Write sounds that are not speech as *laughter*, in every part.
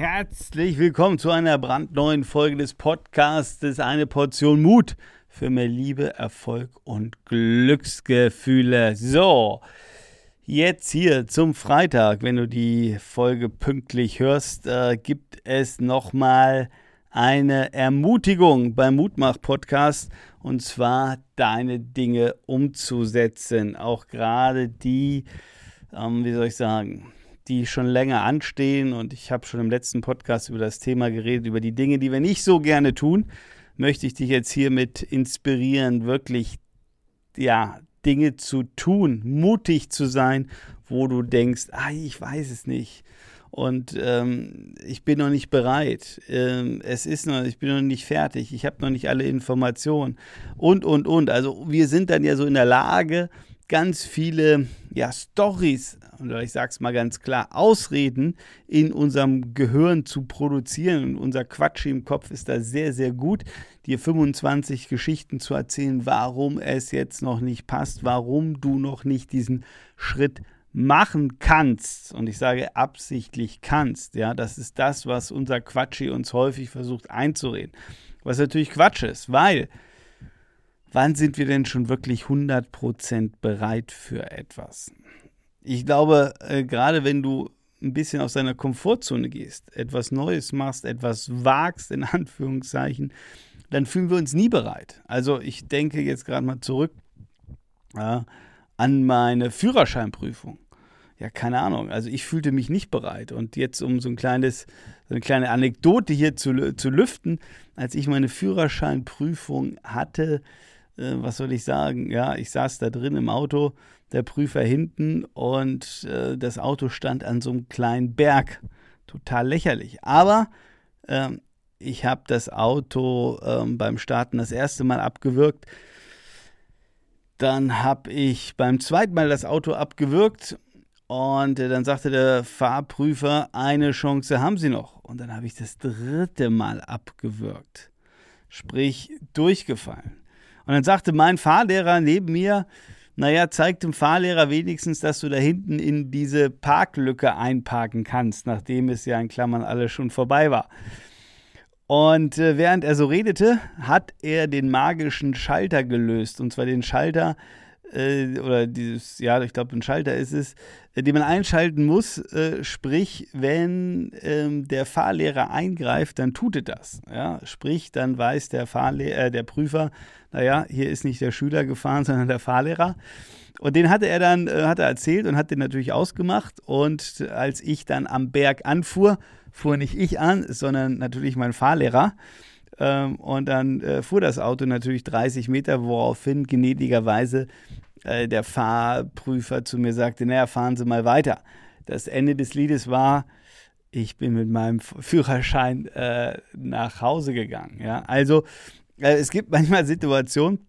Herzlich willkommen zu einer brandneuen Folge des Podcasts Eine Portion Mut für mehr Liebe, Erfolg und Glücksgefühle. So, jetzt hier zum Freitag, wenn du die Folge pünktlich hörst, äh, gibt es nochmal eine Ermutigung beim Mutmach-Podcast und zwar deine Dinge umzusetzen. Auch gerade die, ähm, wie soll ich sagen, die schon länger anstehen. Und ich habe schon im letzten Podcast über das Thema geredet, über die Dinge, die wir nicht so gerne tun. Möchte ich dich jetzt hiermit inspirieren, wirklich, ja, Dinge zu tun, mutig zu sein, wo du denkst, ah, ich weiß es nicht. Und ähm, ich bin noch nicht bereit. Ähm, es ist noch, ich bin noch nicht fertig. Ich habe noch nicht alle Informationen. Und, und, und. Also wir sind dann ja so in der Lage, ganz viele ja, Stories, oder ich sage es mal ganz klar, Ausreden in unserem Gehirn zu produzieren. Und unser Quatsch im Kopf ist da sehr, sehr gut, dir 25 Geschichten zu erzählen, warum es jetzt noch nicht passt, warum du noch nicht diesen Schritt machen kannst, und ich sage absichtlich kannst, ja, das ist das, was unser Quatschi uns häufig versucht einzureden. Was natürlich Quatsch ist, weil wann sind wir denn schon wirklich 100% bereit für etwas? Ich glaube, äh, gerade wenn du ein bisschen aus deiner Komfortzone gehst, etwas Neues machst, etwas wagst, in *laughs* Anführungszeichen, dann fühlen wir uns nie bereit. Also ich denke jetzt gerade mal zurück ja, an meine Führerscheinprüfung. Ja, keine Ahnung. Also ich fühlte mich nicht bereit. Und jetzt, um so ein kleines, so eine kleine Anekdote hier zu, zu lüften, als ich meine Führerscheinprüfung hatte, äh, was soll ich sagen? Ja, ich saß da drin im Auto, der Prüfer hinten und äh, das Auto stand an so einem kleinen Berg. Total lächerlich. Aber ähm, ich habe das Auto ähm, beim Starten das erste Mal abgewürgt. Dann habe ich beim zweiten Mal das Auto abgewürgt und äh, dann sagte der Fahrprüfer, eine Chance haben Sie noch. Und dann habe ich das dritte Mal abgewürgt. Sprich, durchgefallen. Und dann sagte mein Fahrlehrer neben mir, naja, zeig dem Fahrlehrer wenigstens, dass du da hinten in diese Parklücke einparken kannst, nachdem es ja in Klammern alles schon vorbei war. Und äh, während er so redete, hat er den magischen Schalter gelöst. Und zwar den Schalter, äh, oder dieses, ja, ich glaube, ein Schalter ist es, äh, den man einschalten muss. Äh, sprich, wenn ähm, der Fahrlehrer eingreift, dann tut er das. Ja? Sprich, dann weiß der, Fahrle äh, der Prüfer, naja, hier ist nicht der Schüler gefahren, *laughs* sondern der Fahrlehrer. Und den hatte er dann, äh, hat er erzählt und hat den natürlich ausgemacht. Und als ich dann am Berg anfuhr, fuhr nicht ich an, sondern natürlich mein Fahrlehrer. Ähm, und dann äh, fuhr das Auto natürlich 30 Meter, woraufhin gnädigerweise äh, der Fahrprüfer zu mir sagte, naja, fahren Sie mal weiter. Das Ende des Liedes war, ich bin mit meinem Führerschein äh, nach Hause gegangen. Ja? Also äh, es gibt manchmal Situationen,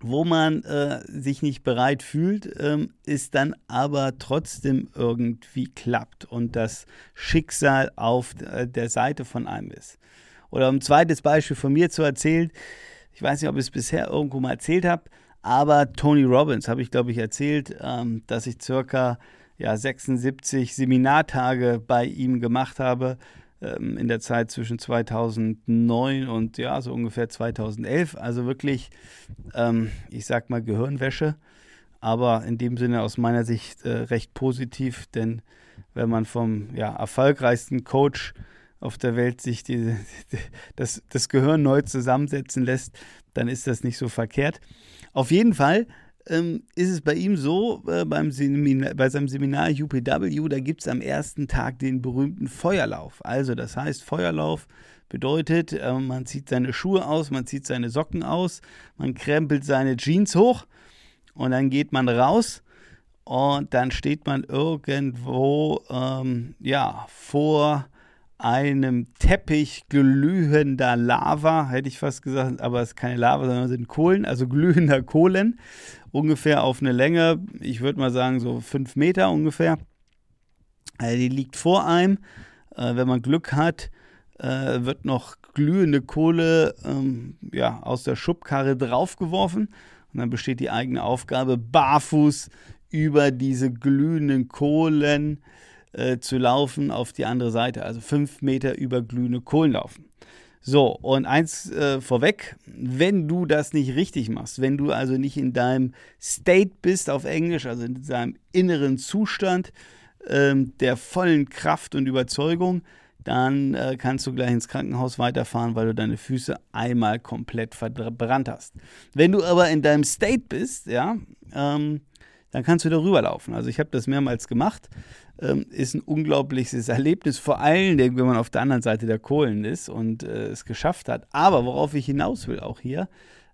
wo man äh, sich nicht bereit fühlt, ähm, ist dann aber trotzdem irgendwie klappt und das Schicksal auf äh, der Seite von einem ist. Oder um ein zweites Beispiel von mir zu erzählen, ich weiß nicht, ob ich es bisher irgendwo mal erzählt habe, aber Tony Robbins habe ich, glaube ich, erzählt, ähm, dass ich circa ja, 76 Seminartage bei ihm gemacht habe ähm, in der Zeit zwischen 2009 und ja, so ungefähr 2011. Also wirklich, ähm, ich sag mal, Gehirnwäsche. Aber in dem Sinne aus meiner Sicht äh, recht positiv, denn wenn man vom ja, erfolgreichsten Coach auf der Welt sich die, die, das, das Gehirn neu zusammensetzen lässt, dann ist das nicht so verkehrt. Auf jeden Fall ähm, ist es bei ihm so, äh, beim Seminar, bei seinem Seminar UPW, da gibt es am ersten Tag den berühmten Feuerlauf. Also das heißt, Feuerlauf bedeutet, äh, man zieht seine Schuhe aus, man zieht seine Socken aus, man krempelt seine Jeans hoch und dann geht man raus und dann steht man irgendwo ähm, ja, vor einem Teppich glühender Lava, hätte ich fast gesagt, aber es ist keine Lava, sondern es sind Kohlen, also glühender Kohlen, ungefähr auf eine Länge, ich würde mal sagen so fünf Meter ungefähr. Äh, die liegt vor einem. Äh, wenn man Glück hat, äh, wird noch glühende Kohle ähm, ja, aus der Schubkarre draufgeworfen und dann besteht die eigene Aufgabe, barfuß über diese glühenden Kohlen äh, zu laufen auf die andere Seite, also fünf Meter über glühende Kohlen laufen. So, und eins äh, vorweg, wenn du das nicht richtig machst, wenn du also nicht in deinem State bist auf Englisch, also in deinem inneren Zustand ähm, der vollen Kraft und Überzeugung, dann äh, kannst du gleich ins Krankenhaus weiterfahren, weil du deine Füße einmal komplett verbrannt hast. Wenn du aber in deinem State bist, ja, ähm, dann kannst du darüber laufen. Also ich habe das mehrmals gemacht ähm, ist ein unglaubliches *laughs* Erlebnis, vor allen Dingen, wenn man auf der anderen Seite der Kohlen ist und äh, es geschafft hat. Aber worauf ich hinaus will, auch hier,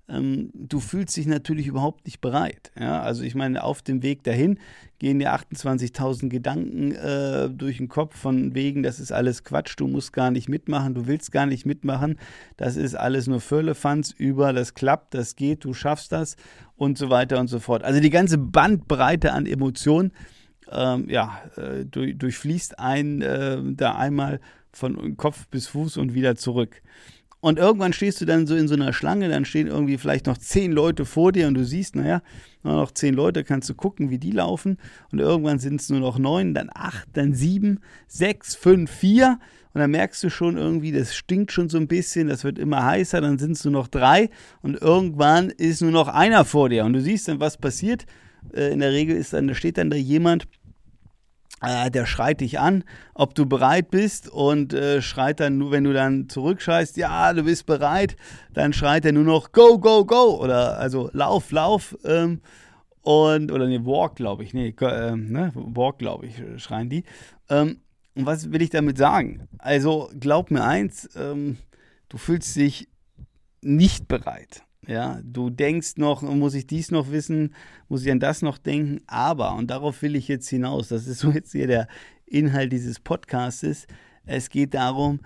ähm, du fühlst dich natürlich überhaupt nicht bereit. Ja? Also ich meine, auf dem Weg dahin gehen dir 28.000 Gedanken äh, durch den Kopf von wegen, das ist alles Quatsch, du musst gar nicht mitmachen, du willst gar nicht mitmachen, das ist alles nur Firlefanz über, das klappt, das geht, du schaffst das und so weiter und so fort. Also die ganze Bandbreite an Emotionen, ähm, ja, äh, durch, durchfließt einen äh, da einmal von Kopf bis Fuß und wieder zurück. Und irgendwann stehst du dann so in so einer Schlange, dann stehen irgendwie vielleicht noch zehn Leute vor dir und du siehst, naja, nur noch zehn Leute, kannst du gucken, wie die laufen. Und irgendwann sind es nur noch neun, dann acht, dann sieben, sechs, fünf, vier. Und dann merkst du schon irgendwie, das stinkt schon so ein bisschen, das wird immer heißer, dann sind es nur noch drei. Und irgendwann ist nur noch einer vor dir. Und du siehst dann, was passiert. Äh, in der Regel ist dann, da steht dann da jemand, äh, der schreit dich an, ob du bereit bist und äh, schreit dann nur, wenn du dann zurückschreist, ja, du bist bereit, dann schreit er nur noch Go, go, go oder also Lauf, Lauf ähm, und oder nee, Walk, glaube ich, nee, äh, ne, Walk, glaube ich, schreien die. Ähm, und was will ich damit sagen? Also glaub mir eins, ähm, du fühlst dich nicht bereit. Ja, du denkst noch, muss ich dies noch wissen, muss ich an das noch denken, aber, und darauf will ich jetzt hinaus, das ist so *laughs* jetzt hier der Inhalt dieses Podcastes, es geht darum,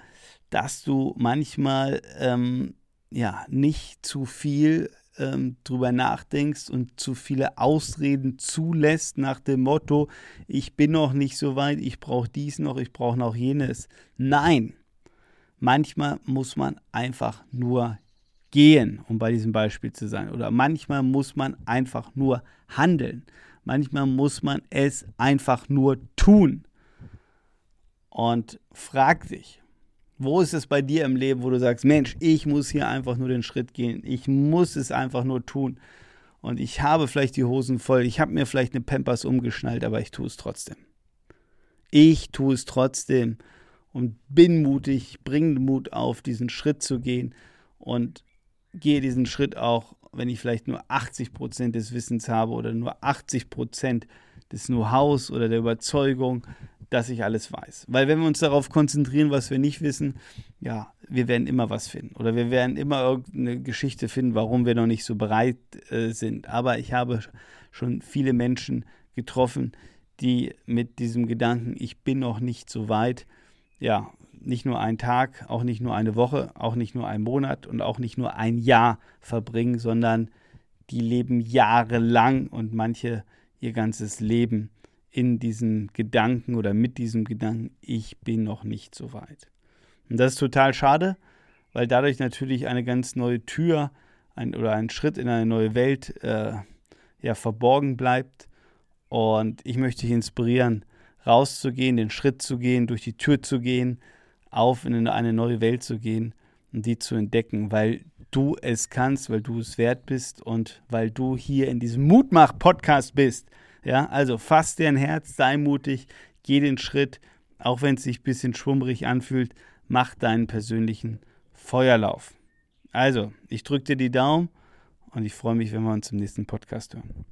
dass du manchmal ähm, ja nicht zu viel ähm, drüber nachdenkst und zu viele Ausreden zulässt nach dem Motto, ich bin noch nicht so weit, ich brauche dies noch, ich brauche noch jenes. Nein, manchmal muss man einfach nur gehen, um bei diesem Beispiel zu sein. Oder manchmal muss man einfach nur handeln. Manchmal muss man es einfach nur tun. Und frag dich, wo ist es bei dir im Leben, wo du sagst, Mensch, ich muss hier einfach nur den Schritt gehen. Ich muss es einfach nur tun. Und ich habe vielleicht die Hosen voll, ich habe mir vielleicht eine Pampers umgeschnallt, aber ich tue es trotzdem. Ich tue es trotzdem und bin mutig, bringe Mut auf, diesen Schritt zu gehen und gehe diesen Schritt auch, wenn ich vielleicht nur 80 Prozent des Wissens habe oder nur 80 Prozent des Know-hows oder der Überzeugung, dass ich alles weiß. Weil wenn wir uns darauf konzentrieren, was wir nicht wissen, ja, wir werden immer was finden. Oder wir werden immer irgendeine Geschichte finden, warum wir noch nicht so bereit äh, sind. Aber ich habe schon viele Menschen getroffen, die mit diesem Gedanken, ich bin noch nicht so weit, ja, nicht nur einen Tag, auch nicht nur eine Woche, auch nicht nur einen Monat und auch nicht nur ein Jahr verbringen, sondern die leben jahrelang und manche ihr ganzes Leben in diesem Gedanken oder mit diesem Gedanken, ich bin noch nicht so weit. Und das ist total schade, weil dadurch natürlich eine ganz neue Tür ein, oder ein Schritt in eine neue Welt äh, ja, verborgen bleibt. Und ich möchte dich inspirieren, rauszugehen, den Schritt zu gehen, durch die Tür zu gehen, auf in eine neue Welt zu gehen und die zu entdecken, weil du es kannst, weil du es wert bist und weil du hier in diesem Mutmach-Podcast bist. Ja, also fass dir ein Herz, sei mutig, geh den Schritt, auch wenn es sich ein bisschen schwummrig anfühlt, mach deinen persönlichen Feuerlauf. Also, ich drücke dir die Daumen und ich freue mich, wenn wir uns im nächsten Podcast hören.